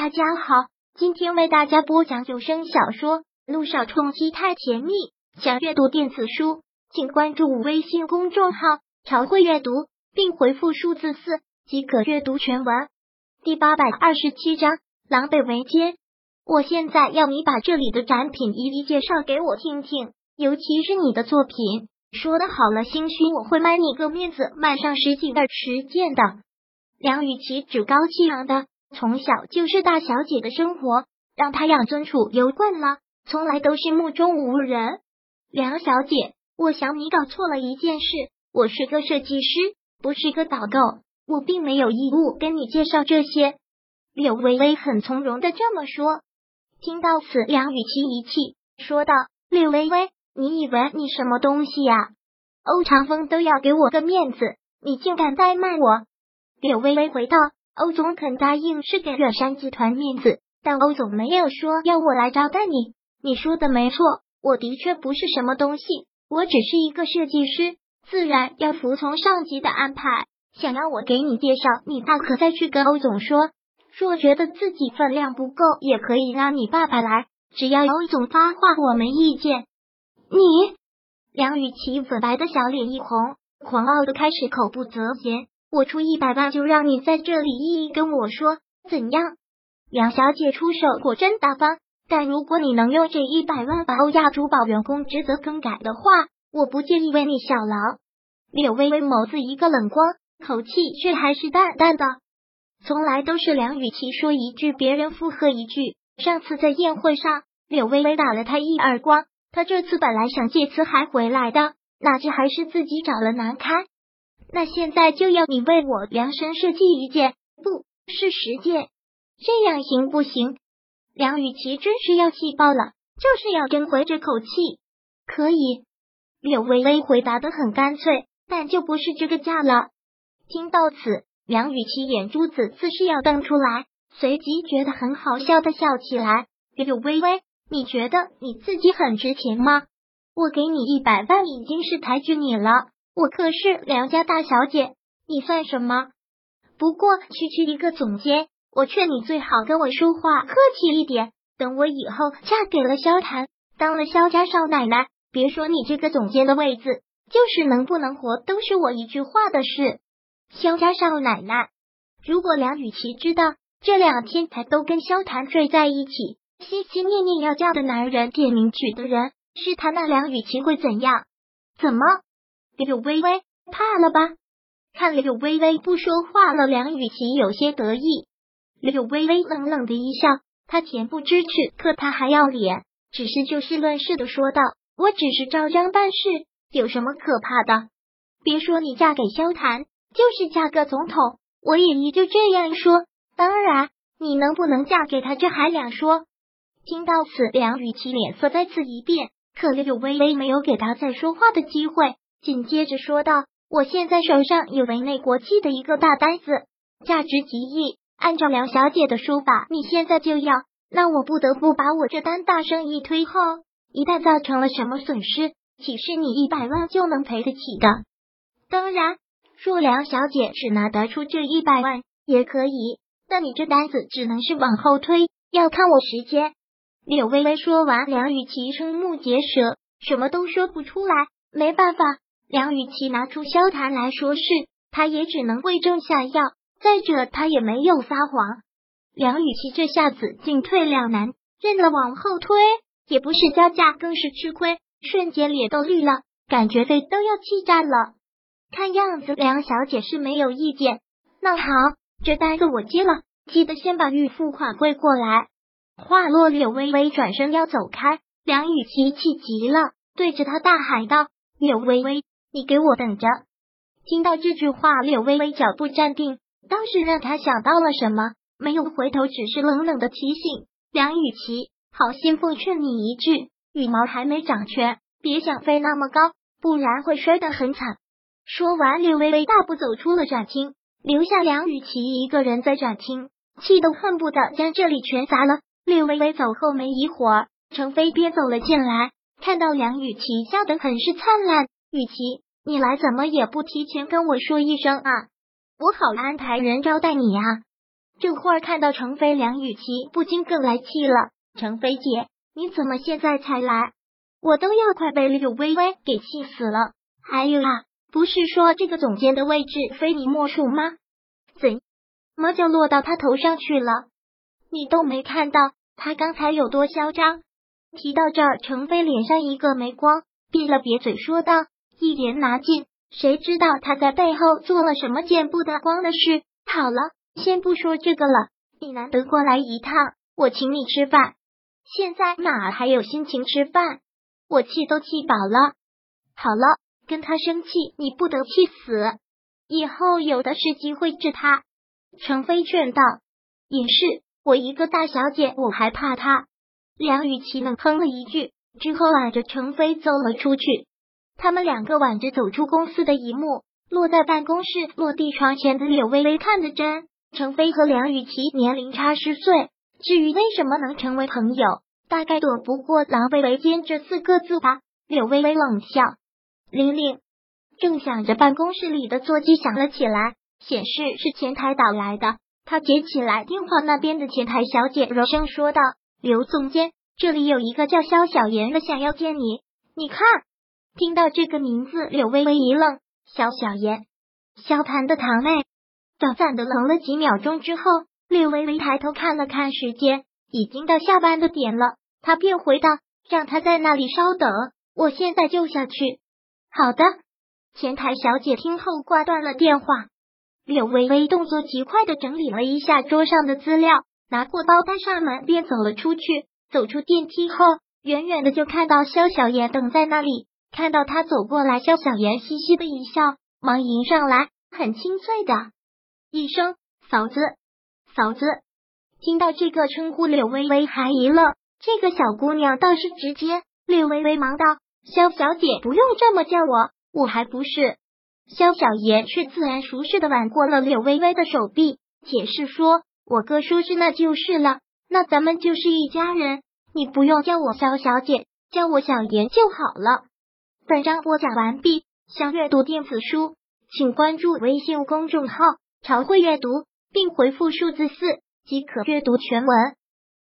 大家好，今天为大家播讲有声小说《路上冲击太甜蜜》。想阅读电子书，请关注微信公众号“朝会阅读”，并回复数字四即可阅读全文。第八百二十七章：狼狈为奸。我现在要你把这里的展品一一介绍给我听听，尤其是你的作品。说的好了，兴许我会卖你个面子，卖上十几二十件的。梁雨琪趾高气扬的。从小就是大小姐的生活，让她养尊处优惯了，从来都是目中无人。梁小姐，我想你搞错了一件事，我是个设计师，不是个导购，我并没有义务跟你介绍这些。柳微微很从容的这么说。听到此，梁雨琪一气，说道：“柳微微，你以为你什么东西呀？欧长风都要给我个面子，你竟敢怠慢我！”柳微微回道。欧总肯答应是给远山集团面子，但欧总没有说要我来招待你。你说的没错，我的确不是什么东西，我只是一个设计师，自然要服从上级的安排。想要我给你介绍，你大可再去跟欧总说。若觉得自己分量不够，也可以让你爸爸来，只要欧总发话，我没意见。你，梁雨琪粉白的小脸一红，狂傲的开始口不择言。我出一百万就让你在这里一一跟我说怎样？梁小姐出手果真大方，但如果你能用这一百万把欧亚珠宝员工职责更改的话，我不介意为你效劳。柳微微眸子一个冷光，口气却还是淡淡的。从来都是梁雨琪说一句，别人附和一句。上次在宴会上，柳微微打了他一耳光，他这次本来想借此还回来的，哪知还是自己找了难堪。那现在就要你为我量身设计一件，不是十件，这样行不行？梁雨琪真是要气爆了，就是要争回这口气。可以，柳微微回答的很干脆，但就不是这个价了。听到此，梁雨琪眼珠子似是要瞪出来，随即觉得很好笑的笑起来。柳微微，你觉得你自己很值钱吗？我给你一百万，已经是抬举你了。我可是梁家大小姐，你算什么？不过区区一个总监，我劝你最好跟我说话客气一点。等我以后嫁给了萧谭，当了萧家少奶奶，别说你这个总监的位子，就是能不能活，都是我一句话的事。萧家少奶奶，如果梁雨琪知道这两天才都跟萧谭睡在一起，心心念念要嫁的男人，点名娶的人是他，那梁雨琪会怎样？怎么？柳微微怕了吧？看柳微微不说话了，梁雨琪有些得意。柳微微冷冷的一笑，他恬不知耻，可他还要脸，只是就事论事的说道：“我只是照章办事，有什么可怕的？别说你嫁给萧谭，就是嫁个总统，我也依旧这样说。当然，你能不能嫁给他，这还两说。”听到此，梁雨琪脸色再次一变，可柳微微没有给他再说话的机会。紧接着说道：“我现在手上有围内国际的一个大单子，价值几亿。按照梁小姐的说法，你现在就要，那我不得不把我这单大生意推后。一旦造成了什么损失，岂是你一百万就能赔得起的？当然，若梁小姐只拿得出这一百万，也可以。但你这单子只能是往后推，要看我时间。”柳微微说完，梁雨琪瞠目结舌，什么都说不出来。没办法。梁雨琪拿出萧谈来说事，他也只能贵重下药。再者，他也没有撒谎。梁雨琪这下子进退两难，认了往后推，也不是加价，更是吃亏，瞬间脸都绿了，感觉肺都要气炸了。看样子梁小姐是没有意见。那好，这单子我接了，记得先把预付款汇过来。话落，柳微微转身要走开，梁雨琪气急了，对着他大喊道：“柳微微！”你给我等着！听到这句话，柳微微脚步站定，倒是让他想到了什么，没有回头，只是冷冷的提醒梁雨琪：“好心奉劝你一句，羽毛还没长全，别想飞那么高，不然会摔得很惨。”说完，柳微微大步走出了展厅，留下梁雨琪一个人在展厅，气得恨不得将这里全砸了。柳微微走后没一会儿，程飞便走了进来，看到梁雨琪笑得很是灿烂。雨琪，你来怎么也不提前跟我说一声啊？我好安排人招待你呀。这会儿看到程飞、梁雨琪，不禁更来气了。程飞姐，你怎么现在才来？我都要快被柳微微给气死了。还有啊，不是说这个总监的位置非你莫属吗？怎么就落到他头上去了？你都没看到他刚才有多嚣张？提到这儿，程飞脸上一个没光，闭了瘪嘴说道：“一言拿尽，谁知道他在背后做了什么见不得光的事？好了，先不说这个了。你难得过来一趟，我请你吃饭。现在哪还有心情吃饭？我气都气饱了。好了，跟他生气，你不得气死。以后有的是机会治他。”程飞劝道：“也是，我一个大小姐，我还怕他。”梁雨琪冷哼了一句，之后挽着程飞走了出去。他们两个挽着走出公司的一幕，落在办公室落地窗前的柳微微看得真。程飞和梁雨琪年龄差十岁，至于为什么能成为朋友，大概躲不过“狼狈为奸”这四个字吧。柳微微冷笑。玲玲正想着，办公室里的座机响了起来，显示是前台打来的。他接起来电话，那边的前台小姐柔声说道。刘总监，这里有一个叫肖小妍的，想要见你。你看，听到这个名字，柳微微一愣。肖小妍，萧谈的堂妹。短暂的愣了几秒钟之后，柳微微抬头看了看时间，已经到下班的点了。他便回道：“让他在那里稍等，我现在就下去。”好的。前台小姐听后挂断了电话。柳微微动作极快的整理了一下桌上的资料。拿过包带上门，便走了出去。走出电梯后，远远的就看到肖小妍等在那里。看到他走过来，肖小妍嘻嘻的一笑，忙迎上来，很清脆的一声“嫂子，嫂子”。听到这个称呼，柳微微还一愣。这个小姑娘倒是直接。柳微微忙道：“肖小姐不用这么叫我，我还不是。”肖小妍却自然熟识的挽过了柳微微的手臂，解释说。我哥说是那就是了，那咱们就是一家人，你不用叫我肖小姐，叫我小妍就好了。本章播讲完毕，想阅读电子书，请关注微信公众号“朝会阅读”，并回复数字四即可阅读全文。